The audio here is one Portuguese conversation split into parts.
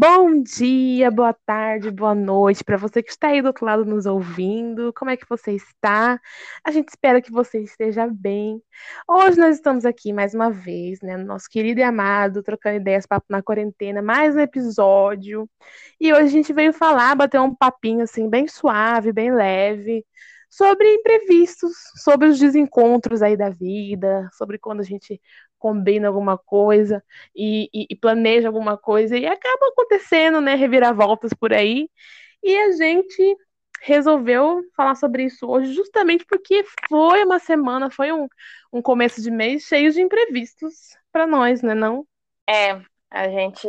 Bom dia, boa tarde, boa noite para você que está aí do outro lado nos ouvindo. Como é que você está? A gente espera que você esteja bem. Hoje nós estamos aqui mais uma vez, né, no nosso querido e amado trocando ideias papo na quarentena, mais um episódio. E hoje a gente veio falar, bater um papinho assim bem suave, bem leve, sobre imprevistos, sobre os desencontros aí da vida, sobre quando a gente combina alguma coisa e, e, e, planeja alguma coisa e acaba acontecendo, né, reviravoltas por aí. E a gente resolveu falar sobre isso hoje justamente porque foi uma semana, foi um, um começo de mês cheio de imprevistos para nós, né, não? É, a gente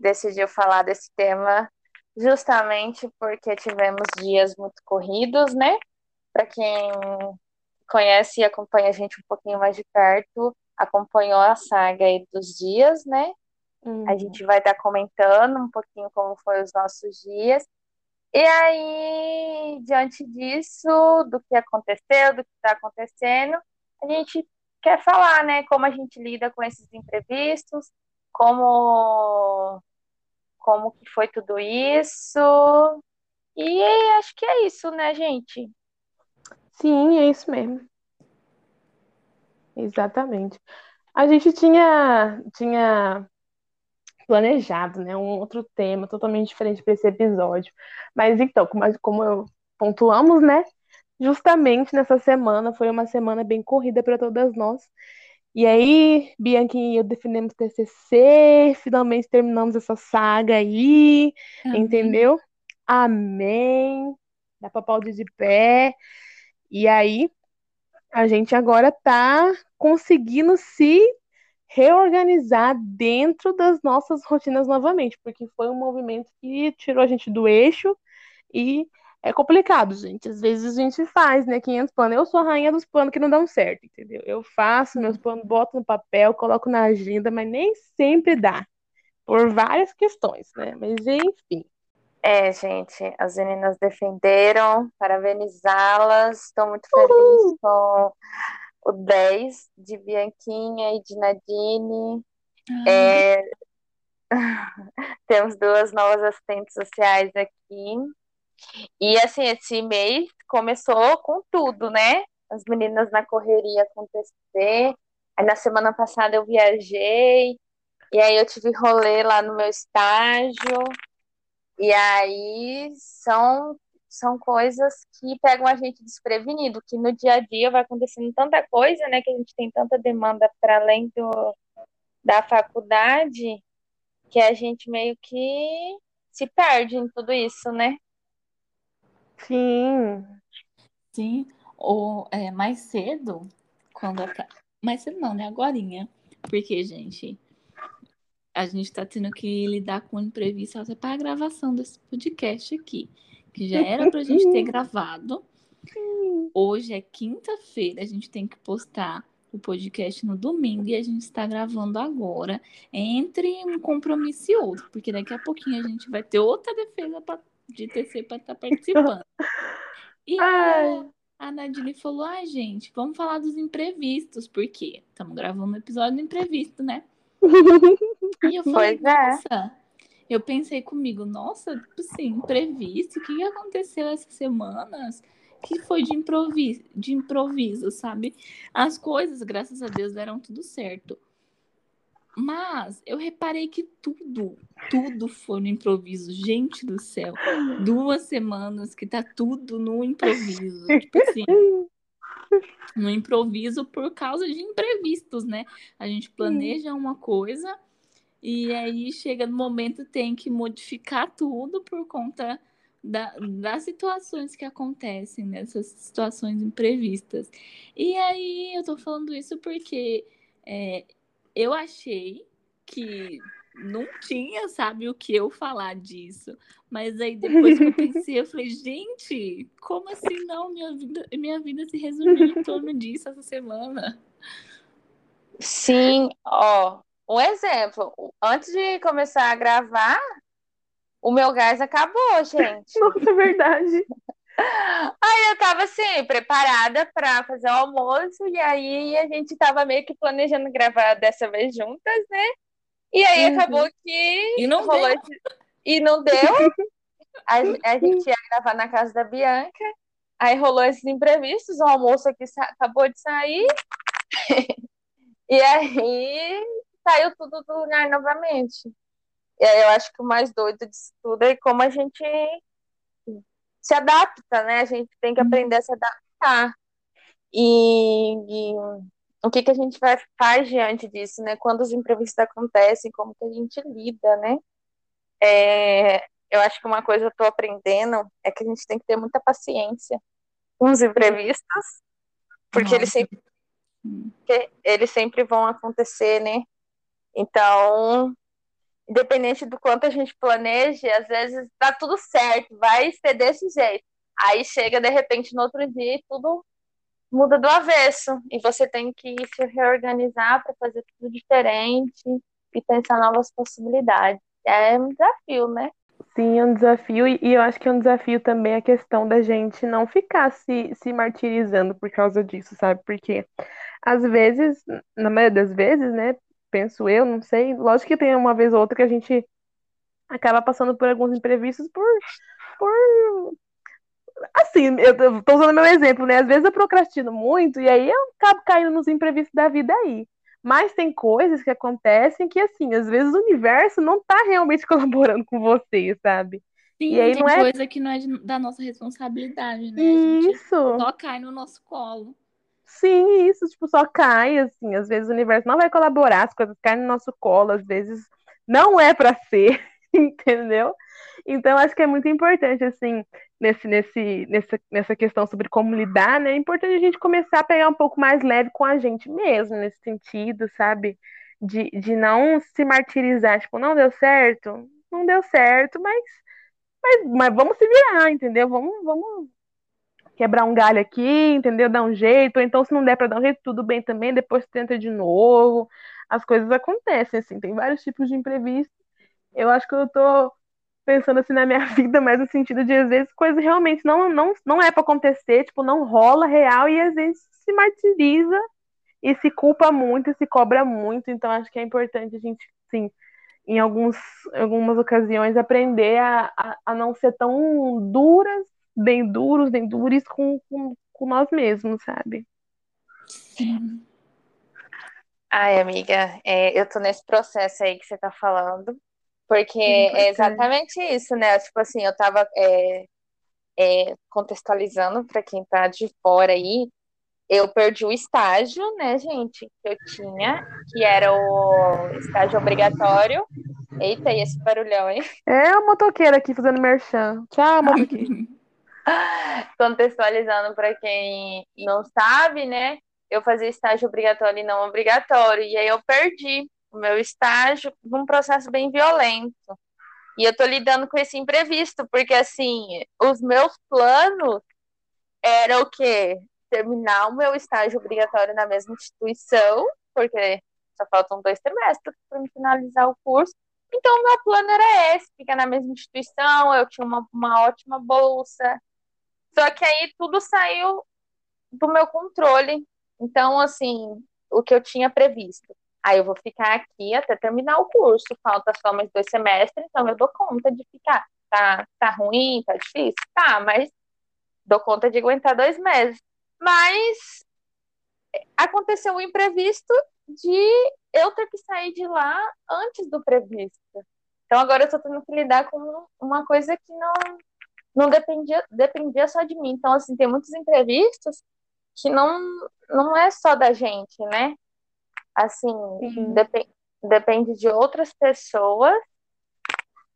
decidiu falar desse tema justamente porque tivemos dias muito corridos, né? Para quem conhece e acompanha a gente um pouquinho mais de perto, acompanhou a saga aí dos dias, né? Uhum. A gente vai estar tá comentando um pouquinho como foram os nossos dias. E aí, diante disso, do que aconteceu, do que está acontecendo, a gente quer falar, né? Como a gente lida com esses imprevistos, como como que foi tudo isso. E acho que é isso, né, gente? Sim, é isso mesmo. Exatamente. A gente tinha, tinha planejado, né, um outro tema totalmente diferente para esse episódio. Mas então, como, como eu pontuamos, né, justamente nessa semana foi uma semana bem corrida para todas nós. E aí, Bianquinha e eu defendemos TCC, finalmente terminamos essa saga aí, Amém. entendeu? Amém. Dá para pau de pé. E aí, a gente agora está conseguindo se reorganizar dentro das nossas rotinas novamente, porque foi um movimento que tirou a gente do eixo e é complicado, gente. Às vezes a gente faz, né, 500 planos. Eu sou a rainha dos planos que não dão certo, entendeu? Eu faço meus planos, boto no papel, coloco na agenda, mas nem sempre dá, por várias questões, né? Mas enfim. É, gente, as meninas defenderam, parabenizá-las. Estou muito feliz com o 10 de Bianquinha e de Nadine. É... Temos duas novas assistentes sociais aqui. E assim, esse mês começou com tudo, né? As meninas na correria com TCC. Aí na semana passada eu viajei. E aí eu tive rolê lá no meu estágio. E aí são, são coisas que pegam a gente desprevenido, que no dia a dia vai acontecendo tanta coisa, né? Que a gente tem tanta demanda para além do, da faculdade, que a gente meio que se perde em tudo isso, né? Sim. Sim. Ou é, mais cedo, quando. Mais cedo não, né? Agorinha. Porque, gente, a gente está tendo que lidar com o imprevisto até para a gravação desse podcast aqui, que já era para a gente ter gravado. Hoje é quinta-feira, a gente tem que postar o podcast no domingo e a gente está gravando agora, entre um compromisso e outro, porque daqui a pouquinho a gente vai ter outra defesa pra, de TC para estar tá participando. E a, a Nadine falou: ah, gente, vamos falar dos imprevistos, porque estamos gravando um episódio do imprevisto, né? E eu falei, pois é. nossa, eu pensei comigo, nossa, tipo assim, imprevisto, o que aconteceu essas semanas? Que foi de improviso, de improviso, sabe? As coisas, graças a Deus, deram tudo certo. Mas eu reparei que tudo, tudo foi no improviso. Gente do céu, duas semanas que tá tudo no improviso. Tipo assim, no improviso por causa de imprevistos, né? A gente planeja uma coisa e aí chega no momento tem que modificar tudo por conta da, das situações que acontecem, nessas né? situações imprevistas. E aí eu tô falando isso porque é, eu achei que não tinha, sabe, o que eu falar disso. Mas aí depois que eu pensei, eu falei, gente, como assim não? Minha vida, minha vida se resumiu em torno disso essa semana. Sim, ó, um exemplo. Antes de começar a gravar, o meu gás acabou, gente. Nossa, é verdade. Aí eu tava assim, preparada para fazer o almoço, e aí a gente tava meio que planejando gravar dessa vez juntas, né? E aí uhum. acabou que e não rolou esse... e não deu. A, a gente ia gravar na casa da Bianca, aí rolou esses imprevistos, o almoço aqui acabou de sair, e aí saiu tudo do lugar novamente. E aí eu acho que o mais doido disso tudo é como a gente se adapta, né? A gente tem que uhum. aprender a se adaptar. E, e o que, que a gente vai, faz diante disso, né? Quando os imprevistos acontecem, como que a gente lida, né? É, eu acho que uma coisa que eu estou aprendendo é que a gente tem que ter muita paciência com os imprevistos, porque eles sempre, eles sempre vão acontecer, né? Então, independente do quanto a gente planeje, às vezes tá tudo certo, vai ser desse jeito. Aí chega de repente no outro dia e tudo muda do avesso e você tem que se reorganizar para fazer tudo diferente e pensar novas possibilidades. É um desafio, né? Sim, é um desafio, e eu acho que é um desafio também a questão da gente não ficar se, se martirizando por causa disso, sabe? Porque às vezes, na maioria das vezes, né, penso eu, não sei, lógico que tem uma vez ou outra que a gente acaba passando por alguns imprevistos por, por assim, eu tô usando meu exemplo, né? Às vezes eu procrastino muito e aí eu acabo caindo nos imprevistos da vida aí. Mas tem coisas que acontecem que, assim, às vezes o universo não tá realmente colaborando com você, sabe? Sim, e aí tem não é... coisa que não é da nossa responsabilidade, né? Isso. só cai no nosso colo. Sim, isso, tipo, só cai, assim. Às vezes o universo não vai colaborar, as coisas caem no nosso colo, às vezes não é para ser, entendeu? Então, acho que é muito importante, assim, nesse, nesse, nessa, nessa questão sobre como lidar, né? É importante a gente começar a pegar um pouco mais leve com a gente mesmo, nesse sentido, sabe? De, de não se martirizar, tipo, não deu certo, não deu certo, mas, mas, mas vamos se virar, entendeu? Vamos, vamos quebrar um galho aqui, entendeu? Dar um jeito, ou então se não der para dar um jeito, tudo bem também, depois tenta de novo. As coisas acontecem, assim, tem vários tipos de imprevistos. Eu acho que eu tô pensando assim na minha vida, mas no sentido de às vezes coisas realmente não não, não é para acontecer, tipo, não rola real e às vezes se martiriza e se culpa muito, e se cobra muito, então acho que é importante a gente, sim, em alguns, algumas ocasiões aprender a, a, a não ser tão duras, bem duros, bem duros com, com, com nós mesmos, sabe? Sim. Ai, amiga, é, eu tô nesse processo aí que você tá falando. Porque é exatamente isso, né? Tipo assim, eu tava é, é, contextualizando para quem tá de fora aí, eu perdi o estágio, né, gente, que eu tinha, que era o estágio obrigatório. Eita, e esse barulhão, hein? É o motoqueiro aqui fazendo merchan. Tchau, motoqueiro. Contextualizando para quem não sabe, né? Eu fazia estágio obrigatório e não obrigatório, e aí eu perdi o meu estágio num processo bem violento. E eu estou lidando com esse imprevisto, porque assim, os meus planos era o quê? Terminar o meu estágio obrigatório na mesma instituição, porque só faltam dois semestres para finalizar o curso. Então, meu plano era esse, ficar na mesma instituição, eu tinha uma, uma ótima bolsa. Só que aí tudo saiu do meu controle. Então, assim, o que eu tinha previsto Aí eu vou ficar aqui até terminar o curso, falta só mais dois semestres, então eu dou conta de ficar. Tá, tá ruim, tá difícil? Tá, mas dou conta de aguentar dois meses. Mas aconteceu o um imprevisto de eu ter que sair de lá antes do previsto. Então agora eu tô tendo que lidar com uma coisa que não, não dependia, dependia só de mim. Então, assim, tem muitos imprevistos que não, não é só da gente, né? Assim, dep depende de outras pessoas.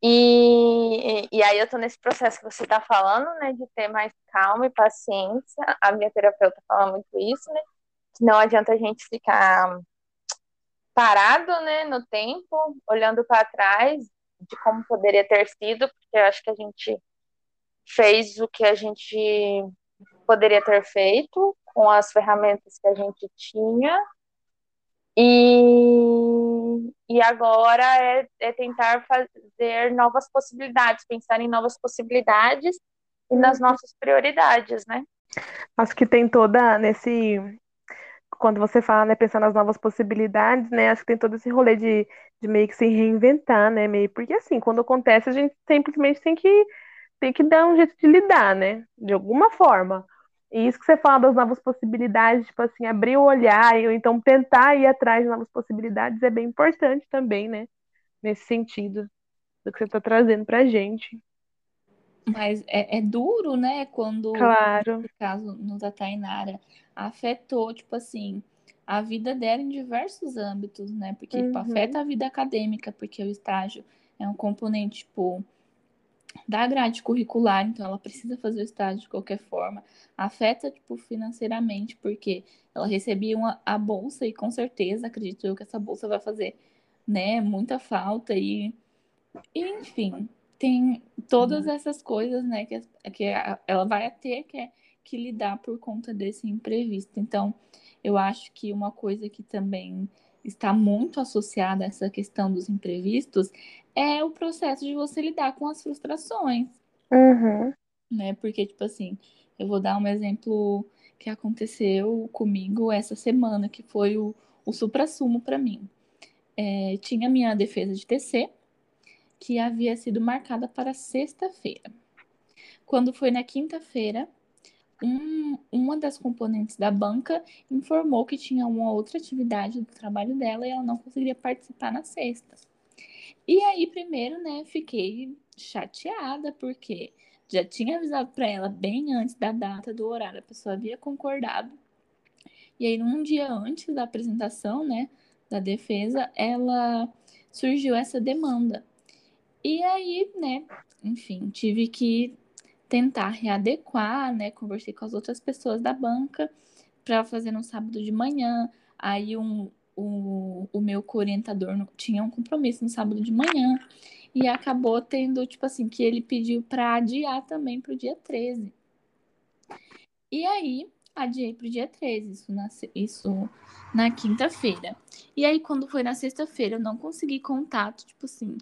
E, e aí eu tô nesse processo que você tá falando, né, de ter mais calma e paciência. A minha terapeuta fala muito isso, né? Que não adianta a gente ficar parado, né, no tempo, olhando para trás de como poderia ter sido, porque eu acho que a gente fez o que a gente poderia ter feito com as ferramentas que a gente tinha e, e agora é, é tentar fazer novas possibilidades, pensar em novas possibilidades e nas nossas prioridades, né? Acho que tem toda nesse quando você fala, né, pensar nas novas possibilidades, né, acho que tem todo esse rolê de, de meio que se reinventar, né, meio, porque assim, quando acontece, a gente simplesmente tem que, tem que dar um jeito de lidar, né, de alguma forma. E isso que você fala das novas possibilidades, tipo assim, abrir o olhar, ou então tentar ir atrás de novas possibilidades é bem importante também, né, nesse sentido do que você está trazendo pra gente. Mas é, é duro, né, quando, Claro. no caso, no da Tainara, afetou, tipo assim, a vida dela em diversos âmbitos, né? Porque, tipo, Uhum. afeta a vida acadêmica, porque o estágio é um componente, tipo, da grade curricular, então ela precisa fazer o estágio de qualquer forma. Afeta, tipo, financeiramente, porque ela recebia uma, a bolsa e com certeza, acredito eu, que essa bolsa vai fazer, né, muita falta e, e enfim, tem todas essas coisas, né, que, que ela vai ter que, que lidar por conta desse imprevisto. Então, eu acho que uma coisa que também está muito associada a essa questão dos imprevistos é o processo de você lidar com as frustrações, Uhum. né? Porque, tipo assim, eu vou dar um exemplo que aconteceu comigo essa semana, que foi o, o suprassumo para mim. É, tinha minha defesa de TC, que havia sido marcada para sexta-feira. Quando foi na quinta-feira, um, uma das componentes da banca informou que tinha uma outra atividade do trabalho dela e ela não conseguiria participar na sexta. E aí, primeiro, né, fiquei chateada, porque já tinha avisado para ela bem antes da data do horário, a pessoa havia concordado. E aí, num dia antes da apresentação, né, da defesa, ela surgiu essa demanda. E aí, né, enfim, tive que tentar readequar, né? Conversei com as outras pessoas da banca para fazer no sábado de manhã. Aí um, o, o meu orientador tinha um compromisso no sábado de manhã e acabou tendo, tipo assim, que ele pediu para adiar também para o dia 13. E aí, adiei para o dia 13, isso na, isso na quinta-feira. E aí, quando foi na sexta-feira, eu não consegui contato, tipo assim,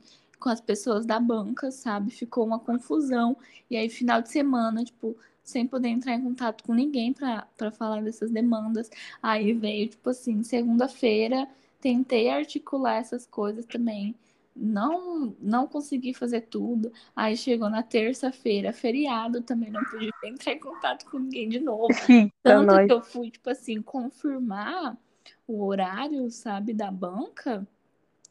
com as pessoas da banca, sabe? Ficou uma confusão. E aí, final de semana, tipo, sem poder entrar em contato com ninguém para falar dessas demandas. Aí veio, tipo assim, segunda-feira, tentei articular essas coisas também. Não, não consegui fazer tudo. Aí chegou na terça-feira, feriado, também não pude entrar em contato com ninguém de novo. Tanto nós. que eu fui, tipo assim, confirmar o horário, sabe, da banca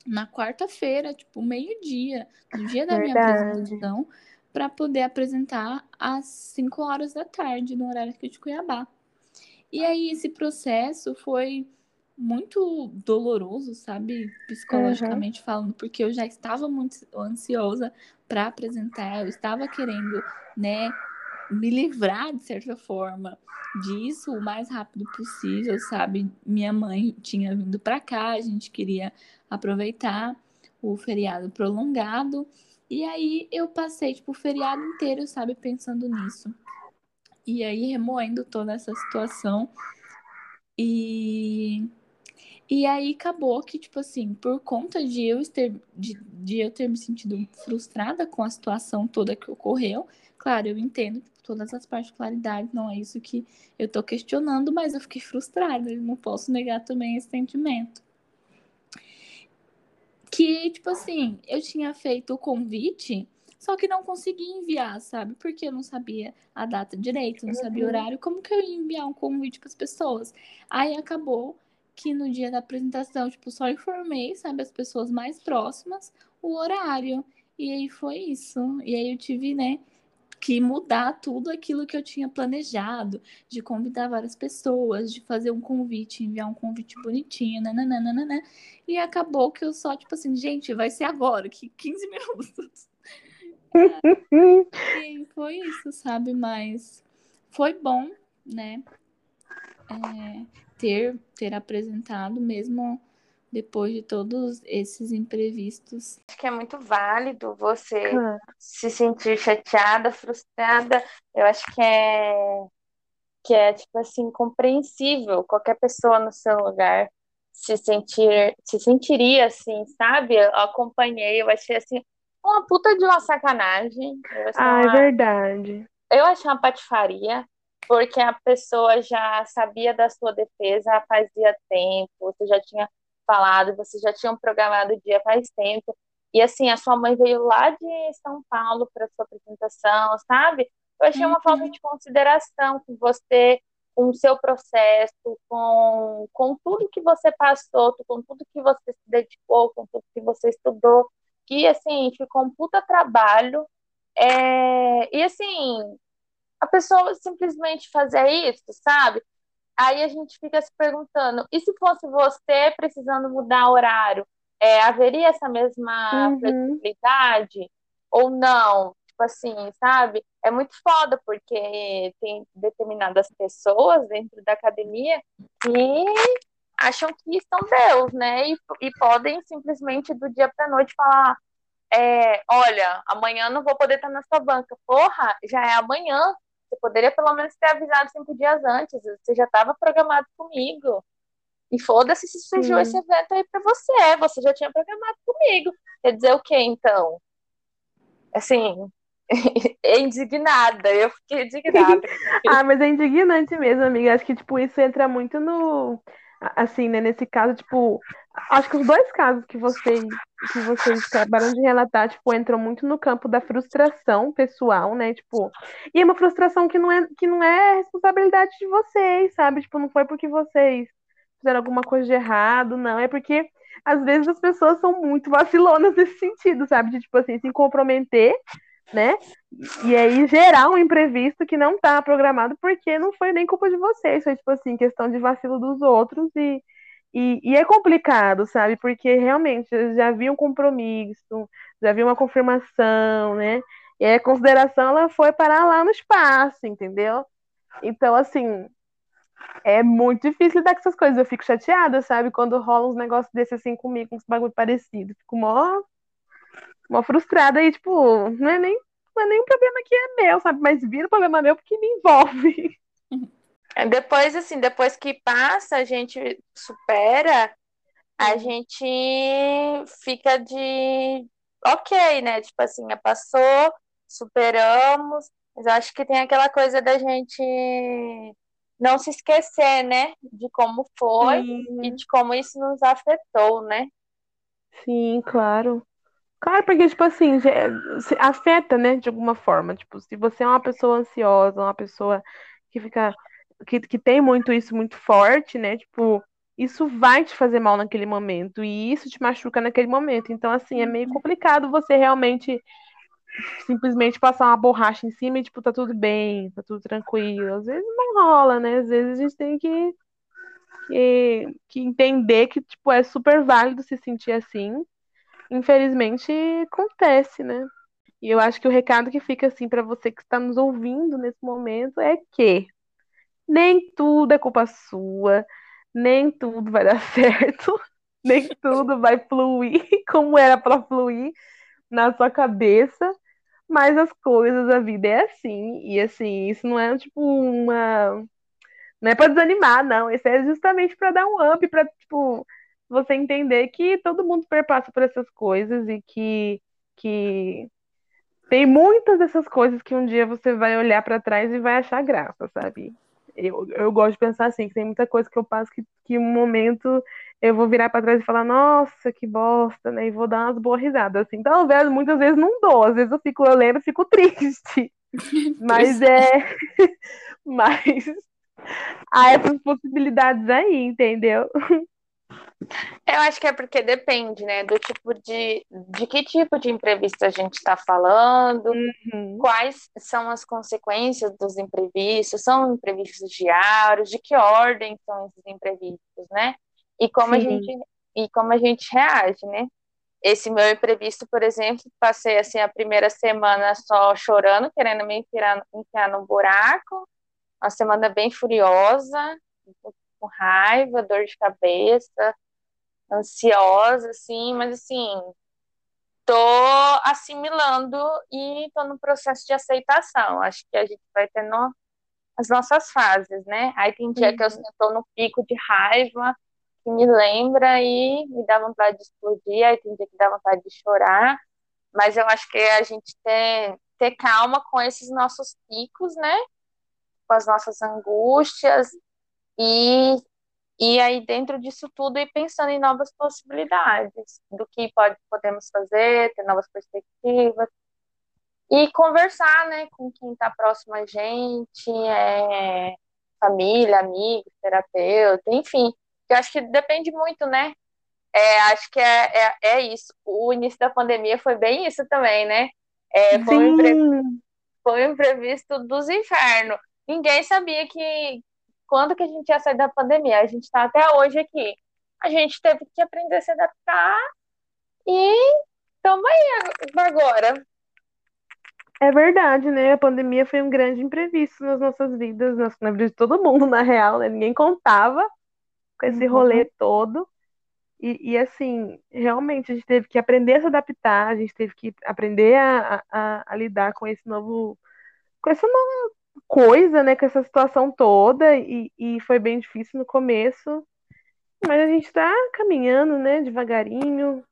na quarta-feira, tipo, meio-dia, no dia da minha Verdade. apresentação, para poder apresentar às 5 horas da tarde, no horário aqui de Cuiabá. E aí esse processo foi muito doloroso, sabe, psicologicamente falando, porque eu já estava muito ansiosa para apresentar, eu estava querendo, né, me livrar de certa forma disso o mais rápido possível, sabe? Minha mãe tinha vindo para cá, a gente queria aproveitar o feriado prolongado. E aí eu passei tipo o feriado inteiro, sabe, pensando nisso. E aí remoendo toda essa situação. E e aí acabou que, tipo assim, por conta de eu ter, de, de eu ter me sentido frustrada com a situação toda que ocorreu, claro, eu entendo todas as particularidades, não é isso que eu tô questionando, mas eu fiquei frustrada, eu não posso negar também esse sentimento. Que, tipo assim, eu tinha feito o convite, só que não consegui enviar, sabe? Porque eu não sabia a data direito, não sabia o horário, como que eu ia enviar um convite para as pessoas? Aí acabou que no dia da apresentação, tipo, só informei, sabe, as pessoas mais próximas o horário. E aí foi isso. E aí eu tive, né, que mudar tudo aquilo que eu tinha planejado, de convidar várias pessoas, de fazer um convite, enviar um convite bonitinho, nananana. E acabou que eu só, tipo assim, gente, vai ser agora, que 15 minutos. e foi isso, sabe? Mas foi bom, né? É, ter, ter apresentado mesmo depois de todos esses imprevistos. Acho que é muito válido você Claro. se sentir chateada, frustrada. Eu acho que é que é tipo assim compreensível qualquer pessoa no seu lugar se sentir se sentiria assim, sabe? Eu acompanhei, eu achei assim uma puta de uma sacanagem. Ah, é uma, verdade. eu achei uma patifaria. porque a pessoa já sabia da sua defesa fazia tempo, você já tinha falado, você já tinha programado o dia faz tempo. E assim, a sua mãe veio lá de São Paulo para sua apresentação, sabe? Eu achei uma falta de consideração com você, com o seu processo, com, com tudo que você passou, com tudo que você se dedicou, com tudo que você estudou, que assim, ficou um puta trabalho. É... E assim, a pessoa simplesmente fazer isso, sabe? Aí a gente fica se perguntando, e se fosse você precisando mudar horário, é, haveria essa mesma Uhum. flexibilidade ou não? Tipo assim, sabe? É muito foda, porque tem determinadas pessoas dentro da academia que acham que são Deus, né? E, e podem simplesmente do dia para noite falar: é, olha, amanhã não vou poder estar na sua banca. Porra, já é amanhã. Você poderia pelo menos ter avisado cinco dias antes. Você já estava programado comigo. E foda-se se surgiu Sim. esse evento aí pra você. Você já tinha programado comigo. Quer dizer o quê, então? Assim, indignada. Eu fiquei indignada. Ah, mas é indignante mesmo, amiga. Acho que, tipo, isso entra muito no. Assim, né? Nesse caso, tipo. Acho que os dois casos que vocês, que vocês acabaram de relatar, tipo, entram muito no campo da frustração pessoal, né? Tipo, e é uma frustração que não é, que não é responsabilidade de vocês, sabe? Tipo, não foi porque vocês fizeram alguma coisa de errado, não. É porque, às vezes, as pessoas são muito vacilonas nesse sentido, sabe? De, tipo assim, se comprometer, né? E aí gerar um imprevisto que não tá programado porque não foi nem culpa de vocês, foi tipo assim, questão de vacilo dos outros e, e, e é complicado, sabe? Porque realmente já havia um compromisso, já havia uma confirmação, né? E a consideração ela foi parar lá no espaço, entendeu? Então, assim, é muito difícil lidar com essas coisas. Eu fico chateada, sabe? Quando rola uns negócios desses assim comigo, uns bagulho parecido. Fico mó, mó frustrada e, tipo, não é nem não é nem um problema que é meu, sabe? Mas vira problema meu porque me envolve. Depois, assim, depois que passa, a gente supera, a Uhum. gente fica de ok, né? Tipo assim, passou, superamos, mas eu acho que tem aquela coisa da gente não se esquecer, né? De como foi e Sim, de como isso nos afetou, né? sim, claro. Claro, porque, tipo assim, afeta, né, de alguma forma. Tipo, se você é uma pessoa ansiosa, uma pessoa que fica, que, que tem muito isso muito forte, né, tipo, isso vai te fazer mal naquele momento e isso te machuca naquele momento. Então, assim, é meio complicado você realmente simplesmente passar uma borracha em cima e, tipo, tá tudo bem, tá tudo tranquilo. Às vezes não rola, né? Às vezes a gente tem que, que, que entender que, tipo, é super válido se sentir assim. Infelizmente, acontece, né? E eu acho que o recado que fica assim para você que está nos ouvindo nesse momento é que nem tudo é culpa sua, nem tudo vai dar certo, nem tudo vai fluir como era para fluir na sua cabeça, mas as coisas, a vida é assim, e assim, isso não é tipo uma. Não é para desanimar, não. Isso é justamente para dar um up, para tipo, você entender que todo mundo perpassa por essas coisas e que, que tem muitas dessas coisas que um dia você vai olhar para trás e vai achar graça, sabe? Eu, eu gosto de pensar assim, que tem muita coisa que eu passo que, que um momento eu vou virar para trás e falar, nossa, que bosta, né? E vou dar umas boas risadas, assim. Talvez muitas vezes não dou, às vezes eu fico, eu lembro e fico triste. Mas é. Mas há essas possibilidades aí, entendeu? Eu acho que é porque depende, né, do tipo de, de que tipo de imprevisto a gente está falando, Uhum. quais são as consequências dos imprevistos, são imprevistos diários, de que ordem são esses imprevistos, né? E como a gente e como a gente reage, né? Esse meu imprevisto, por exemplo, passei assim a primeira semana só chorando, querendo me enfiar, enfiar no buraco, uma semana bem furiosa, com raiva, dor de cabeça, ansiosa, assim, mas assim, tô assimilando e tô no processo de aceitação. Acho que a gente vai tendo as nossas fases, né? Aí tem dia que eu estou no pico de raiva, que me lembra e me dá vontade de explodir, aí tem dia que dá vontade de chorar, mas eu acho que a gente ter, ter calma com esses nossos picos, né? com as nossas angústias e e aí dentro disso tudo ir pensando em novas possibilidades do que pode podemos fazer, ter novas perspectivas e conversar, né, com quem está próximo a gente, é, família, amigos, terapeuta, enfim. Eu acho que depende muito, né? É, acho que é, é, é, isso. O início da pandemia foi bem isso também, né? É, foi, um imprevisto, foi um imprevisto dos infernos. Ninguém sabia que quando que a gente ia sair da pandemia. A gente está até hoje aqui. A gente teve que aprender a se adaptar e estamos aí agora. É verdade, né? A pandemia foi um grande imprevisto nas nossas vidas, na vida de todo mundo, na real, né? Ninguém contava com esse uhum. rolê todo. E, e, assim, realmente a gente teve que aprender a se adaptar, a gente teve que aprender a, a, a lidar com esse novo, com essa nova coisa, né? Com essa situação toda. E, e foi bem difícil no começo. Mas a gente tá caminhando, né? Devagarinho.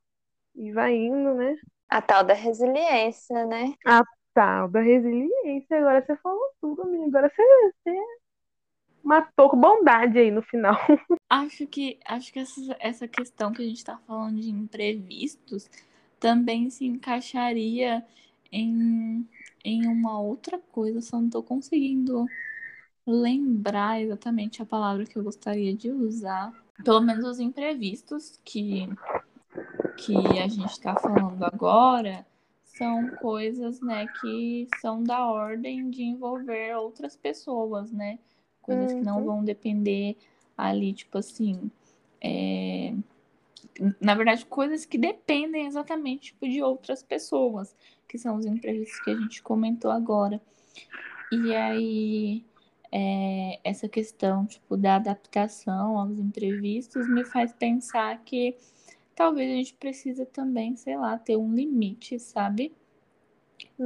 E vai indo, né? A tal da resiliência, né? A tal da resiliência. Agora você falou tudo, amiga. Agora você, você matou com bondade aí no final. Acho que, acho que essa, essa questão que a gente está falando de imprevistos também se encaixaria em, em uma outra coisa, só não estou conseguindo lembrar exatamente a palavra que eu gostaria de usar. Pelo menos os imprevistos que, que a gente está falando agora são coisas, né, que são da ordem de envolver outras pessoas, né? Coisas uhum. que não uhum. vão depender ali, tipo assim. É... Na verdade, coisas que dependem exatamente tipo, de outras pessoas, que são os imprevistos que a gente comentou agora. E aí, é, essa questão tipo, da adaptação aos imprevistos me faz pensar que talvez a gente precisa também, sei lá, ter um limite, sabe?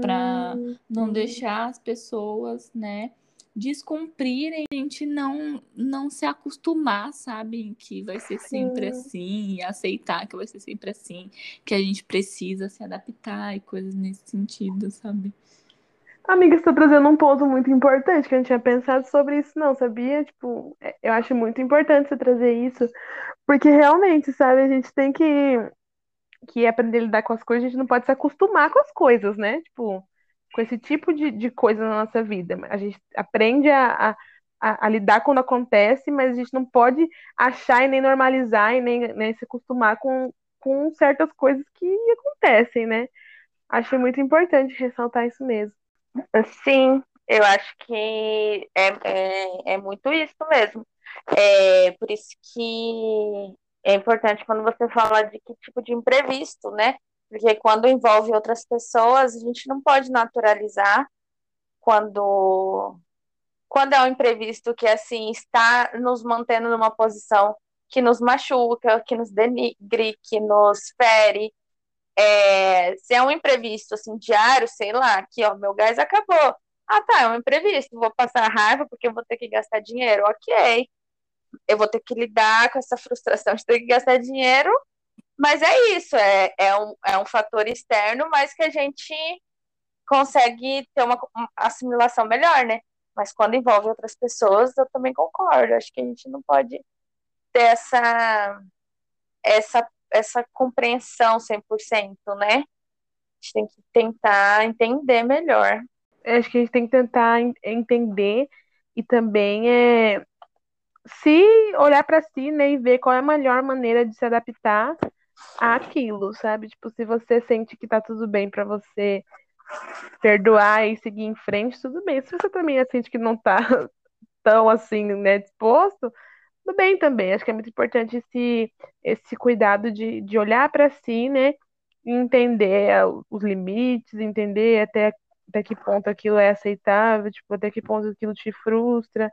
Para hum, não deixar as pessoas, né? Descumprirem, a gente não, não se acostumar, sabe? Que vai ser sempre Sim. assim, e aceitar que vai ser sempre assim, que a gente precisa se adaptar e coisas nesse sentido, sabe? Amiga, você está trazendo um ponto muito importante que eu não tinha pensado sobre isso, não, sabia? Tipo, é, eu acho muito importante você trazer isso, porque realmente, sabe, a gente tem que, que aprender a lidar com as coisas, a gente não pode se acostumar com as coisas, né? Tipo, com esse tipo de, de coisa na nossa vida. A gente aprende a, a, a, lidar quando acontece, mas a gente não pode achar e nem normalizar e nem, nem se acostumar com, com certas coisas que acontecem, né? Acho muito importante ressaltar isso mesmo. Sim, eu acho que é, é, é muito isso mesmo. É por isso que é importante quando você fala de que tipo de imprevisto, né? Porque quando envolve outras pessoas, a gente não pode naturalizar quando quando é um imprevisto que assim está nos mantendo numa posição que nos machuca, que nos denigre, que nos fere. É, se é um imprevisto assim diário, sei lá, que ó, meu gás acabou. Ah, tá, é um imprevisto, vou passar raiva porque eu vou ter que gastar dinheiro. OK. Eu vou ter que lidar com essa frustração de ter que gastar dinheiro mas é isso, é, é, um, é um fator externo, mas que a gente consegue ter uma, assimilação melhor, né? Mas quando envolve outras pessoas, eu também concordo. Acho que a gente não pode ter essa, essa, essa compreensão 100%, né? A gente tem que tentar entender melhor. Acho que a gente tem que tentar entender e também é se olhar para si, né, e ver qual é a melhor maneira de se adaptar aquilo, sabe? Tipo, se você sente que tá tudo bem para você perdoar e seguir em frente, tudo bem. Se você também sente que não tá tão assim, né, disposto, tudo bem também. Acho que é muito importante esse, esse cuidado de, de olhar para si, né? Entender os limites, entender até, até que ponto aquilo é aceitável, tipo, até que ponto aquilo te frustra.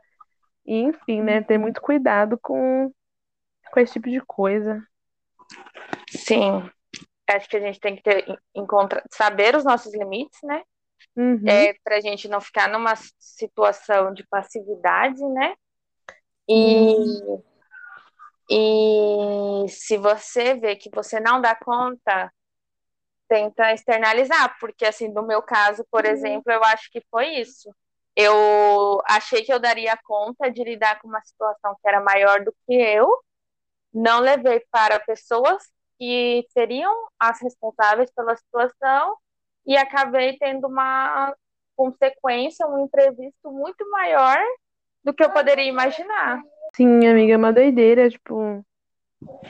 E, enfim, né? Ter muito cuidado com, com esse tipo de coisa. Sim, acho que a gente tem que ter, encontrar, saber os nossos limites, né? Uhum. É, para a gente não ficar numa situação de passividade, né? E, uhum. e se você vê que você não dá conta, tenta externalizar, porque assim, no meu caso, por uhum. exemplo, eu acho que foi isso. eu achei que eu daria conta de lidar com uma situação que era maior do que eu, não levei para pessoas que seriam as responsáveis pela situação e acabei tendo uma consequência, um imprevisto muito maior do que eu poderia imaginar. Sim, amiga, é uma doideira, tipo,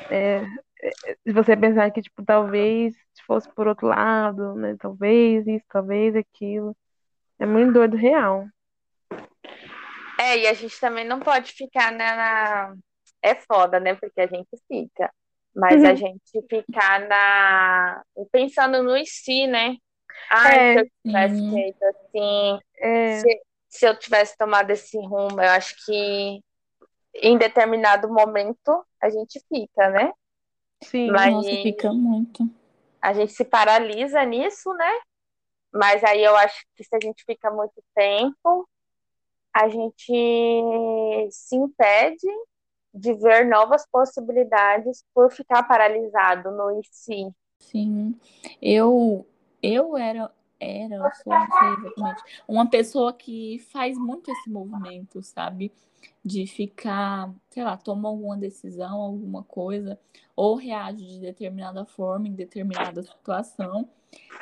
é, é, você pensar que, tipo, talvez fosse por outro lado, né? Talvez isso, talvez aquilo. É muito doido real. É, e a gente também não pode ficar na, na... É foda, né? Porque a gente fica. Mas uhum. a gente ficar na. pensando no si, né? Ai, é, se eu tivesse sim. feito assim, é. se, se eu tivesse tomado esse rumo, eu acho que em determinado momento a gente fica, né? Sim, Mas nossa, fica muito. A gente se paralisa nisso, né? Mas aí eu acho que se a gente fica muito tempo, a gente se impede de ver novas possibilidades por ficar paralisado no si. Sim, eu eu era era, sou, uma pessoa que faz muito esse movimento, sabe? De ficar, sei lá, toma alguma decisão, alguma coisa, ou reage de determinada forma em determinada situação.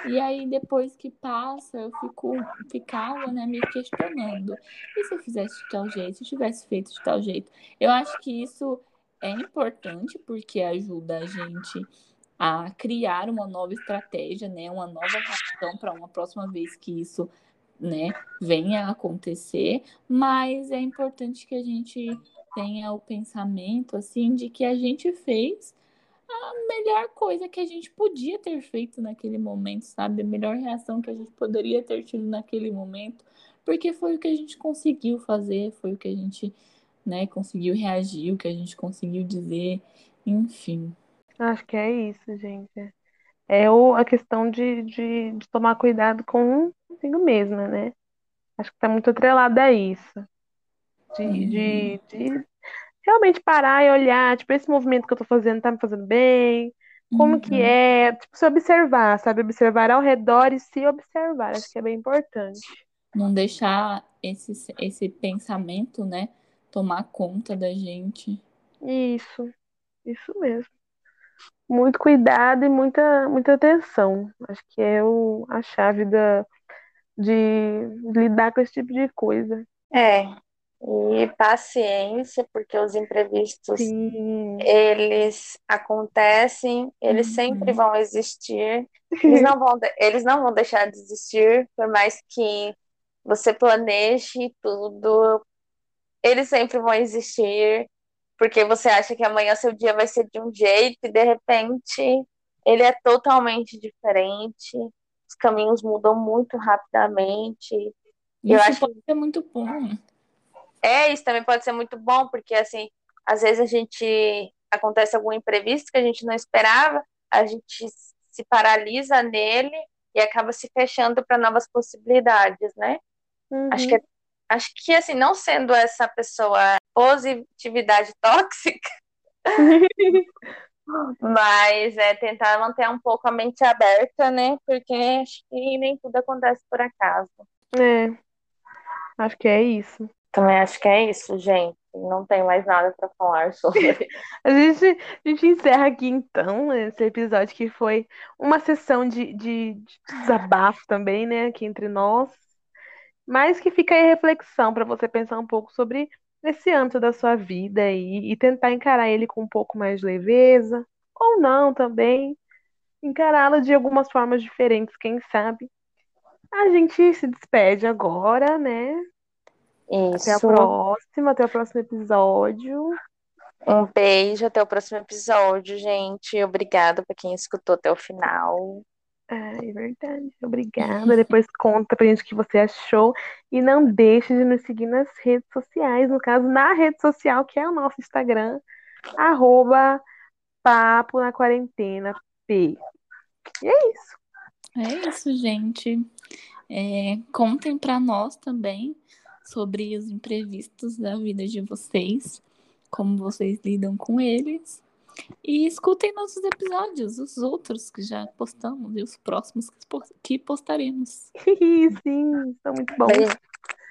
E aí, depois que passa, eu fico, ficava, né, me questionando. E se eu fizesse de tal jeito, se eu tivesse feito de tal jeito? Eu acho que isso é importante porque ajuda a gente a criar uma nova estratégia, né, uma nova reação para uma próxima vez que isso, né, venha a acontecer, mas é importante que a gente tenha o pensamento assim de que a gente fez a melhor coisa que a gente podia ter feito naquele momento, sabe? A melhor reação que a gente poderia ter tido naquele momento, porque foi o que a gente conseguiu fazer, foi o que a gente, né, conseguiu reagir, o que a gente conseguiu dizer, enfim. Acho que é isso, gente. É o, a questão de, de, de tomar cuidado com consigo mesma, né? Acho que tá muito atrelada a isso. De, uhum. de, de realmente parar e olhar, tipo, esse movimento que eu tô fazendo tá me fazendo bem? Como uhum. que é? Tipo, se observar, sabe? Observar ao redor e se observar. Acho que é bem importante. Não deixar esse, esse pensamento, né, tomar conta da gente. Isso, isso mesmo muito cuidado e muita, muita atenção. Acho que é o, a chave da, de lidar com esse tipo de coisa. É, e paciência, porque os imprevistos, Sim. eles acontecem, eles uhum. sempre vão existir, eles não vão, eles não vão deixar de existir, por mais que você planeje tudo, eles sempre vão existir, porque você acha que amanhã seu dia vai ser de um jeito e de repente ele é totalmente diferente. Os caminhos mudam muito rapidamente. Isso eu acho pode que... ser muito bom. É, isso também pode ser muito bom, porque assim, às vezes a gente acontece algum imprevisto que a gente não esperava, a gente se paralisa nele e acaba se fechando para novas possibilidades, né? Uhum. Acho que acho que assim, não sendo essa pessoa positividade tóxica, mas é tentar manter um pouco a mente aberta, né? Porque acho que nem tudo acontece por acaso. É, acho que é isso. Também acho que é isso, gente. Não tem mais nada para falar sobre. a, gente, a gente encerra aqui então esse episódio que foi uma sessão de, de, de desabafo também, né? Aqui entre nós. Mas que fica aí a reflexão para você pensar um pouco sobre esse âmbito da sua vida e, e tentar encarar ele com um pouco mais de leveza, ou não também, encará-lo de algumas formas diferentes, quem sabe. A gente se despede agora, né? Isso. Até a próxima, até o próximo episódio. Um beijo, até o próximo episódio, gente. Obrigada para quem escutou até o final. É verdade. Obrigada. Depois conta pra gente o que você achou. E não deixe de nos seguir nas redes sociais. No caso, na rede social, que é o nosso Instagram. Arroba Papo na Quarentena P. E é isso. É isso, gente. É, contem para nós também sobre os imprevistos da vida de vocês, como vocês lidam com eles. E escutem nossos episódios, os outros que já postamos e os próximos que postaremos. Sim, são muito bons.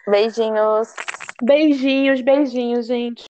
Beijinhos. Beijinhos, beijinhos, gente.